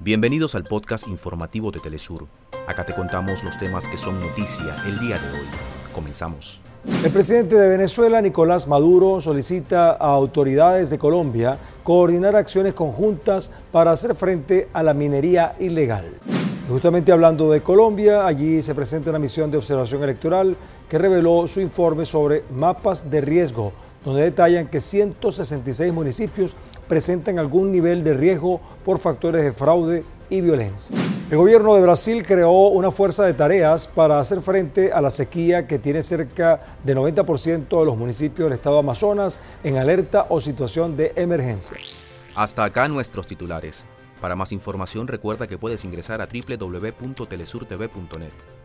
Bienvenidos al podcast informativo de Telesur. Acá te contamos los temas que son noticia el día de hoy. Comenzamos. El presidente de Venezuela, Nicolás Maduro, solicita a autoridades de Colombia coordinar acciones conjuntas para hacer frente a la minería ilegal. Justamente hablando de Colombia, allí se presenta una misión de observación electoral que reveló su informe sobre mapas de riesgo, donde detallan que 166 municipios presentan algún nivel de riesgo por factores de fraude y violencia. El gobierno de Brasil creó una fuerza de tareas para hacer frente a la sequía que tiene cerca de 90% de los municipios del estado Amazonas en alerta o situación de emergencia. Hasta acá nuestros titulares. Para más información recuerda que puedes ingresar a www.telesurtv.net.